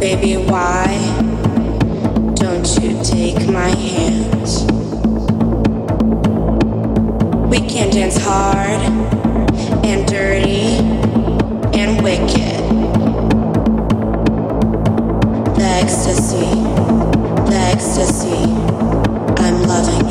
baby, why don't you take my hand? We can dance hard and dirty and wicked. The ecstasy, the ecstasy, I'm loving.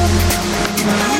Música